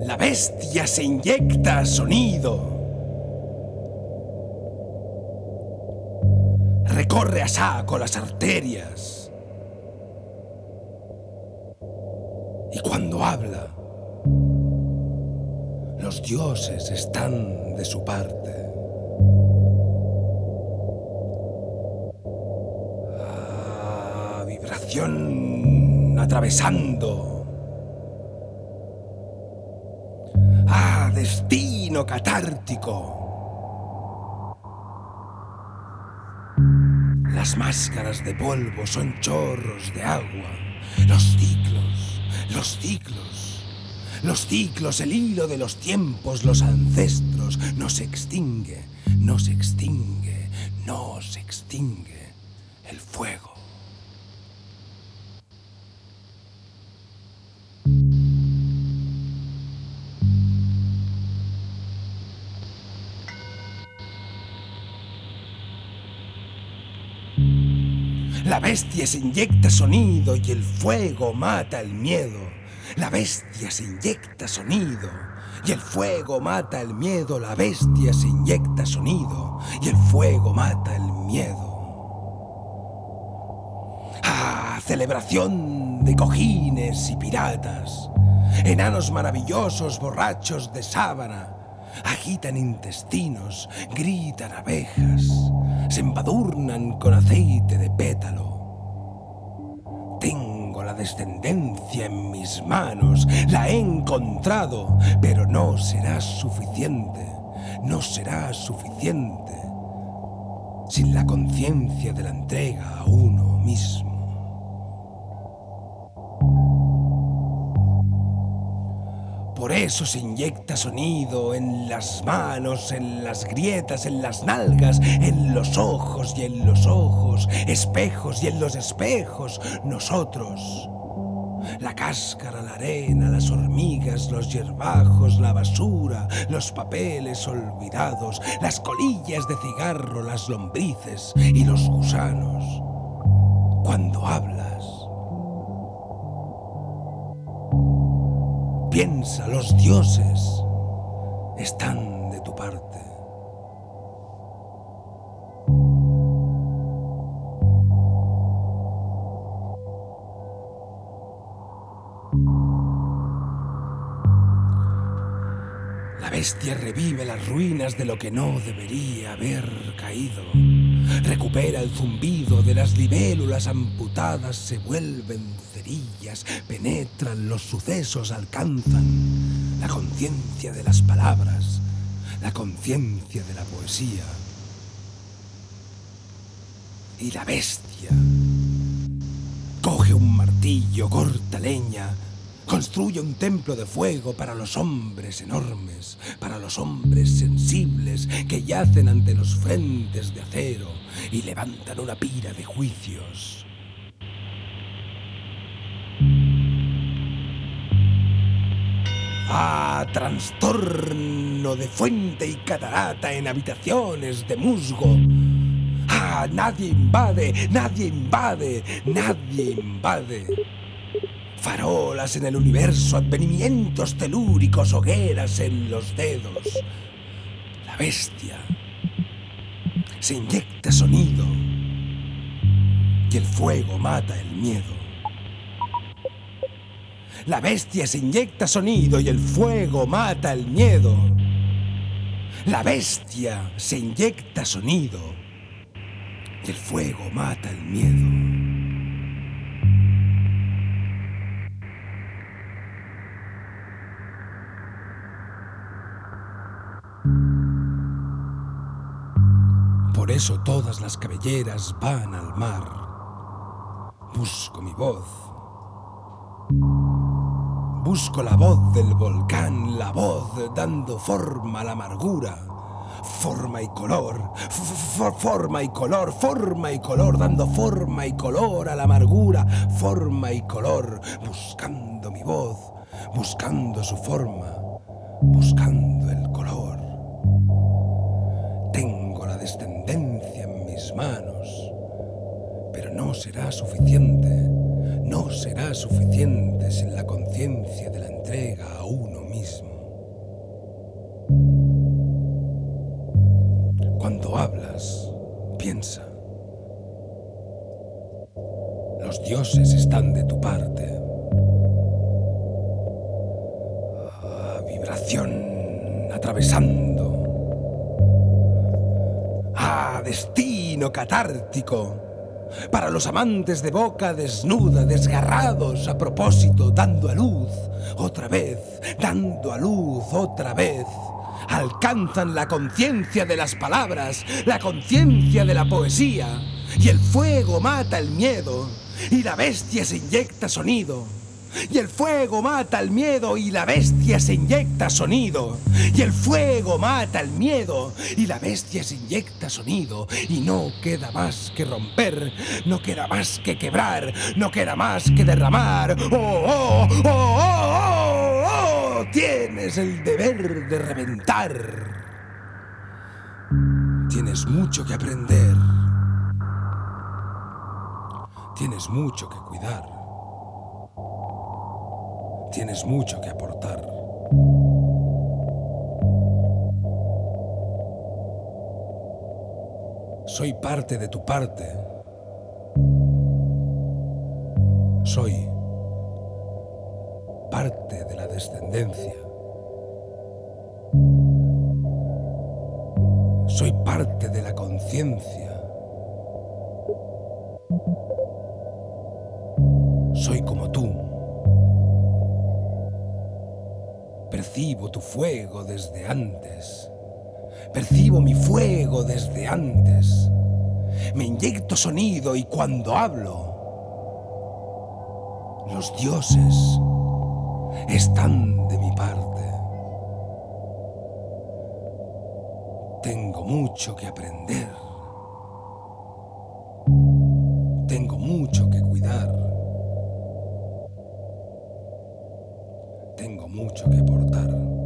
La bestia se inyecta sonido. Recorre a saco las arterias. Y cuando habla, los dioses están de su parte. Ah, vibración atravesando. Destino catártico. Las máscaras de polvo son chorros de agua. Los ciclos, los ciclos, los ciclos, el hilo de los tiempos, los ancestros, no se extingue, no se extingue, no se extingue el fuego. La bestia se inyecta sonido y el fuego mata el miedo. La bestia se inyecta sonido y el fuego mata el miedo. La bestia se inyecta sonido y el fuego mata el miedo. Ah, celebración de cojines y piratas. Enanos maravillosos, borrachos de sábana. Agitan intestinos, gritan abejas, se embadurnan con aceite de pétalo. Descendencia en mis manos, la he encontrado, pero no será suficiente, no será suficiente sin la conciencia de la entrega a uno mismo. Por eso se inyecta sonido en las manos, en las grietas, en las nalgas, en los ojos y en los ojos, espejos y en los espejos, nosotros. La cáscara, la arena, las hormigas, los hierbajos, la basura, los papeles olvidados, las colillas de cigarro, las lombrices y los gusanos. Cuando hablas, Piensa, los dioses están de tu parte. La bestia revive las ruinas de lo que no debería haber caído. Recupera el zumbido de las libélulas amputadas, se vuelven cerillas, penetran los sucesos, alcanzan la conciencia de las palabras, la conciencia de la poesía. Y la bestia coge un martillo, corta leña, Construye un templo de fuego para los hombres enormes, para los hombres sensibles que yacen ante los frentes de acero y levantan una pira de juicios. Ah, trastorno de fuente y catarata en habitaciones de musgo. Ah, nadie invade, nadie invade, nadie invade farolas en el universo, advenimientos telúricos, hogueras en los dedos. La bestia se inyecta sonido y el fuego mata el miedo. La bestia se inyecta sonido y el fuego mata el miedo. La bestia se inyecta sonido y el fuego mata el miedo. Por eso todas las cabelleras van al mar. Busco mi voz. Busco la voz del volcán, la voz dando forma a la amargura. Forma y color, forma y color, forma y color, dando forma y color a la amargura, forma y color, buscando mi voz, buscando su forma, buscando el descendencia en mis manos. Pero no será suficiente, no será suficiente sin la conciencia de la entrega a uno mismo. Cuando hablas, piensa. Los dioses están de tu parte. Ah, vibración atravesando Destino catártico para los amantes de boca desnuda, desgarrados a propósito, dando a luz, otra vez, dando a luz, otra vez. Alcanzan la conciencia de las palabras, la conciencia de la poesía, y el fuego mata el miedo, y la bestia se inyecta sonido. Y el fuego mata el miedo y la bestia se inyecta sonido. Y el fuego mata el miedo y la bestia se inyecta sonido. Y no queda más que romper, no queda más que quebrar, no queda más que derramar. ¡Oh, oh, oh, oh, oh! oh! Tienes el deber de reventar. Tienes mucho que aprender. Tienes mucho que cuidar. Tienes mucho que aportar. Soy parte de tu parte. Soy parte de la descendencia. Soy parte de la conciencia. Soy como Percibo tu fuego desde antes. Percibo mi fuego desde antes. Me inyecto sonido y cuando hablo, los dioses están de mi parte. Tengo mucho que aprender. Tengo mucho que cuidar. Mucho que aportar.